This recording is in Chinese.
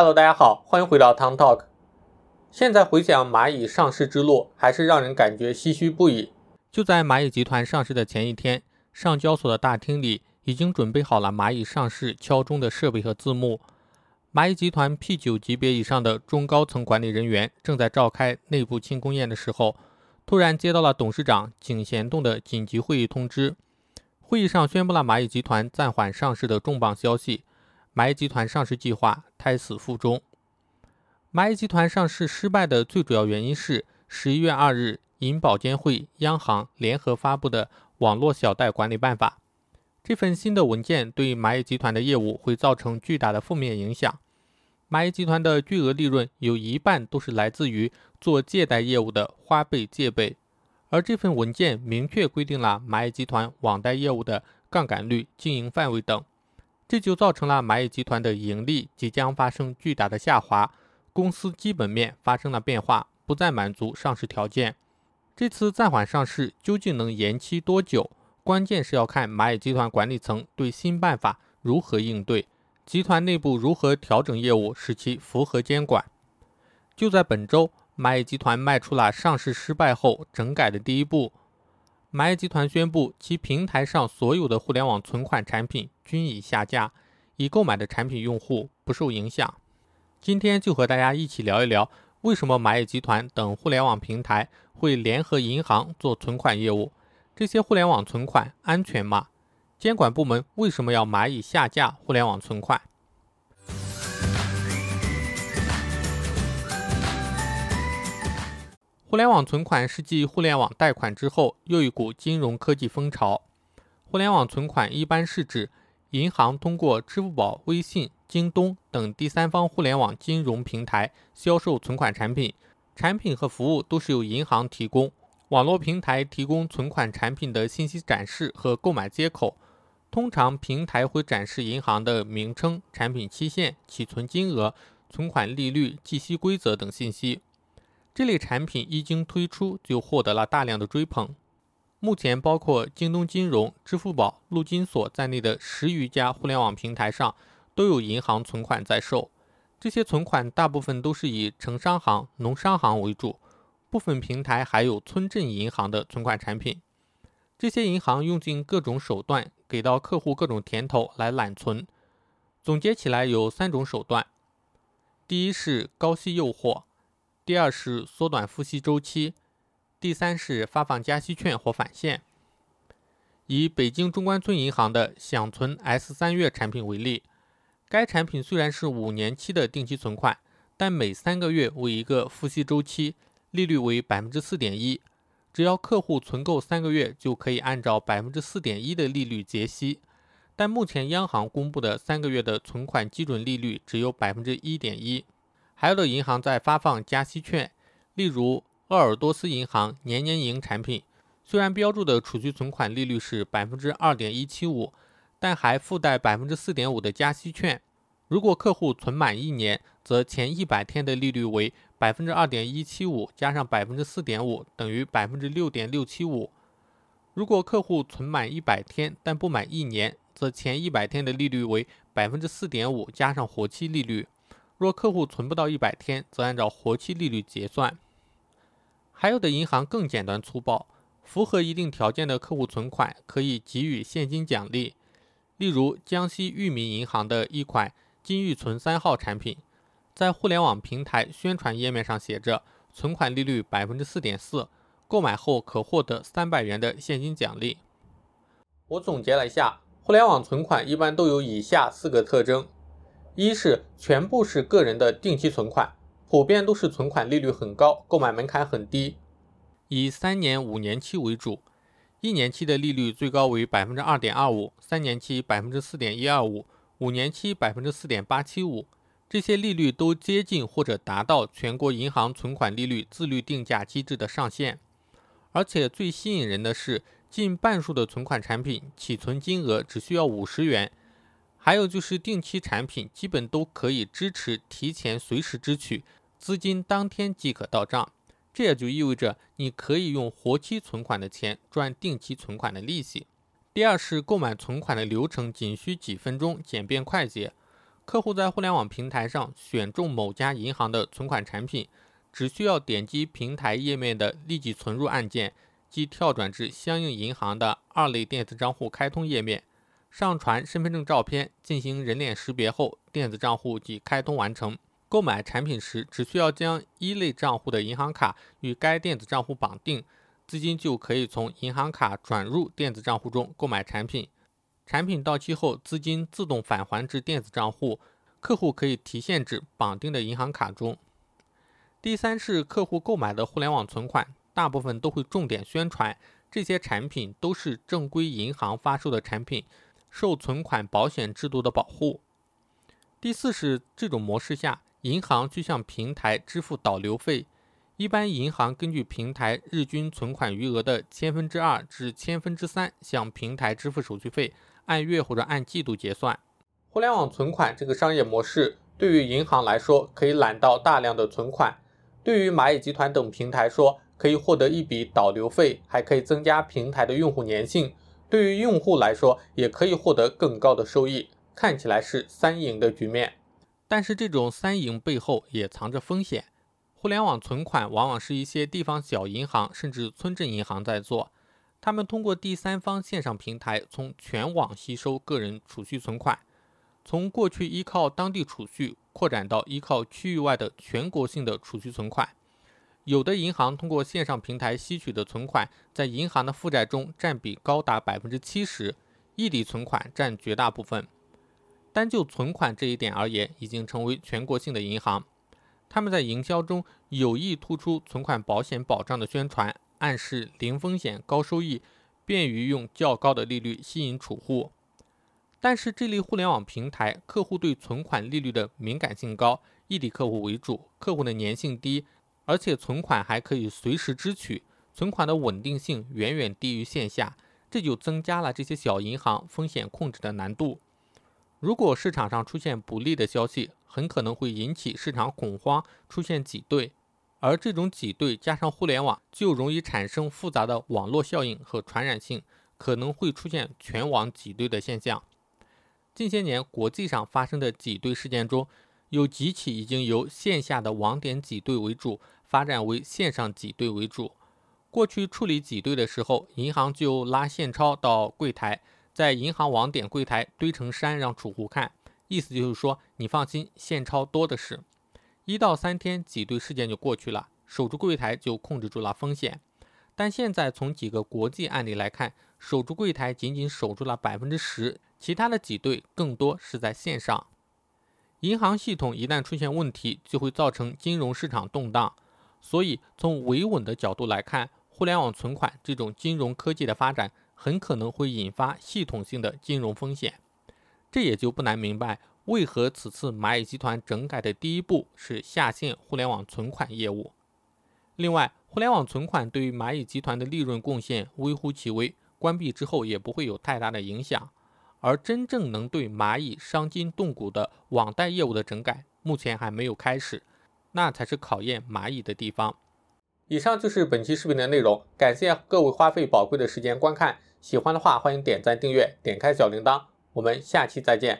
Hello，大家好，欢迎回到 Town Talk。现在回想蚂蚁上市之路，还是让人感觉唏嘘不已。就在蚂蚁集团上市的前一天，上交所的大厅里已经准备好了蚂蚁上市敲钟的设备和字幕。蚂蚁集团 P9 级别以上的中高层管理人员正在召开内部庆功宴的时候，突然接到了董事长井贤栋的紧急会议通知。会议上宣布了蚂蚁集团暂缓上市的重磅消息，蚂蚁集团上市计划胎死腹中。蚂蚁集团上市失败的最主要原因是十一月二日银保监会、央行联合发布的《网络小贷管理办法》。这份新的文件对蚂蚁集团的业务会造成巨大的负面影响。蚂蚁集团的巨额利润有一半都是来自于做借贷业务的花呗借呗。而这份文件明确规定了蚂蚁集团网贷业务的杠杆率、经营范围等，这就造成了蚂蚁集团的盈利即将发生巨大的下滑，公司基本面发生了变化，不再满足上市条件。这次暂缓上市究竟能延期多久？关键是要看蚂蚁集团管理层对新办法如何应对，集团内部如何调整业务，使其符合监管。就在本周。蚂蚁集团迈出了上市失败后整改的第一步。蚂蚁集团宣布，其平台上所有的互联网存款产品均已下架，已购买的产品用户不受影响。今天就和大家一起聊一聊，为什么蚂蚁集团等互联网平台会联合银行做存款业务？这些互联网存款安全吗？监管部门为什么要蚂蚁下架互联网存款？互联网存款是继互联网贷款之后又一股金融科技风潮。互联网存款一般是指银行通过支付宝、微信、京东等第三方互联网金融平台销售存款产品，产品和服务都是由银行提供。网络平台提供存款产品的信息展示和购买接口，通常平台会展示银行的名称、产品期限、起存金额、存款利率、计息规则等信息。这类产品一经推出，就获得了大量的追捧。目前，包括京东金融、支付宝、陆金所在内的十余家互联网平台上都有银行存款在售。这些存款大部分都是以城商行、农商行为主，部分平台还有村镇银行的存款产品。这些银行用尽各种手段，给到客户各种甜头来揽存。总结起来有三种手段：第一是高息诱惑。第二是缩短付息周期，第三是发放加息券或返现。以北京中关村银行的享存 S 三月产品为例，该产品虽然是五年期的定期存款，但每三个月为一个付息周期，利率为百分之四点一，只要客户存够三个月，就可以按照百分之四点一的利率结息。但目前央行公布的三个月的存款基准利率只有百分之一点一。还有的银行在发放加息券，例如鄂尔多斯银行年年赢产品，虽然标注的储蓄存款利率是百分之二点一七五，但还附带百分之四点五的加息券。如果客户存满一年，则前一百天的利率为百分之二点一七五加上百分之四点五，等于百分之六点六七五。如果客户存满一百天但不满一年，则前一百天的利率为百分之四点五加上活期利率。若客户存不到一百天，则按照活期利率结算。还有的银行更简单粗暴，符合一定条件的客户存款可以给予现金奖励。例如，江西裕民银行的一款金玉存三号产品，在互联网平台宣传页面上写着存款利率百分之四点四，购买后可获得三百元的现金奖励。我总结了一下，互联网存款一般都有以下四个特征。一是全部是个人的定期存款，普遍都是存款利率很高，购买门槛很低，以三年、五年期为主，一年期的利率最高为百分之二点二五，三年期百分之四点一二五，五年期百分之四点八七五，这些利率都接近或者达到全国银行存款利率自律定价机制的上限，而且最吸引人的是，近半数的存款产品起存金额只需要五十元。还有就是定期产品基本都可以支持提前随时支取，资金当天即可到账。这也就意味着你可以用活期存款的钱赚定期存款的利息。第二是购买存款的流程仅需几分钟，简便快捷。客户在互联网平台上选中某家银行的存款产品，只需要点击平台页面的立即存入按键，即跳转至相应银行的二类电子账户开通页面，上传身份证照片进行人脸识别后，电子账户即开通完成。购买产品时，只需要将一类账户的银行卡与该电子账户绑定，资金就可以从银行卡转入电子账户中购买产品。产品到期后，资金自动返还至电子账户，客户可以提现至绑定的银行卡中。第三是客户购买的互联网存款，大部分都会重点宣传这些产品都是正规银行发售的产品，受存款保险制度的保护。第四是这种模式下。银行去向平台支付导流费，一般银行根据平台日均存款余额的千分之二至千分之三向平台支付手续费，按月或者按季度结算。互联网存款这个商业模式对于银行来说可以揽到大量的存款，对于蚂蚁集团等平台说可以获得一笔导流费，还可以增加平台的用户粘性，对于用户来说也可以获得更高的收益，看起来是三赢的局面。但是这种三赢背后也藏着风险。互联网存款往往是一些地方小银行甚至村镇银行在做，他们通过第三方线上平台从全网吸收个人储蓄存款，从过去依靠当地储蓄扩展到依靠区域外的全国性的储蓄存款。有的银行通过线上平台吸取的存款，在银行的负债中占比高达百分之七十，异地存款占绝大部分。单就存款这一点而言，已经成为全国性的银行。他们在营销中有意突出存款保险保障的宣传，暗示零风险、高收益，便于用较高的利率吸引储户。但是，这类互联网平台客户对存款利率的敏感性高，异地客户为主，客户的粘性低，而且存款还可以随时支取，存款的稳定性远远低于线下，这就增加了这些小银行风险控制的难度。如果市场上出现不利的消息，很可能会引起市场恐慌，出现挤兑，而这种挤兑加上互联网，就容易产生复杂的网络效应和传染性，可能会出现全网挤兑的现象。近些年国际上发生的挤兑事件中，有几起已经由线下的网点挤兑为主，发展为线上挤兑为主。过去处理挤兑的时候，银行就拉现钞到柜台。在银行网点柜台堆成山让储户看，意思就是说你放心，现钞多的是。一到三天挤兑事件就过去了，守住柜台就控制住了风险。但现在从几个国际案例来看，守住柜台仅仅守住了百分之十，其他的挤兑更多是在线上。银行系统一旦出现问题，就会造成金融市场动荡。所以从维稳的角度来看，互联网存款这种金融科技的发展。很可能会引发系统性的金融风险，这也就不难明白为何此次蚂蚁集团整改的第一步是下线互联网存款业务。另外，互联网存款对于蚂蚁集团的利润贡献微乎其微，关闭之后也不会有太大的影响。而真正能对蚂蚁伤筋动骨的网贷业务的整改，目前还没有开始，那才是考验蚂蚁的地方。以上就是本期视频的内容，感谢各位花费宝贵的时间观看。喜欢的话，欢迎点赞、订阅、点开小铃铛。我们下期再见。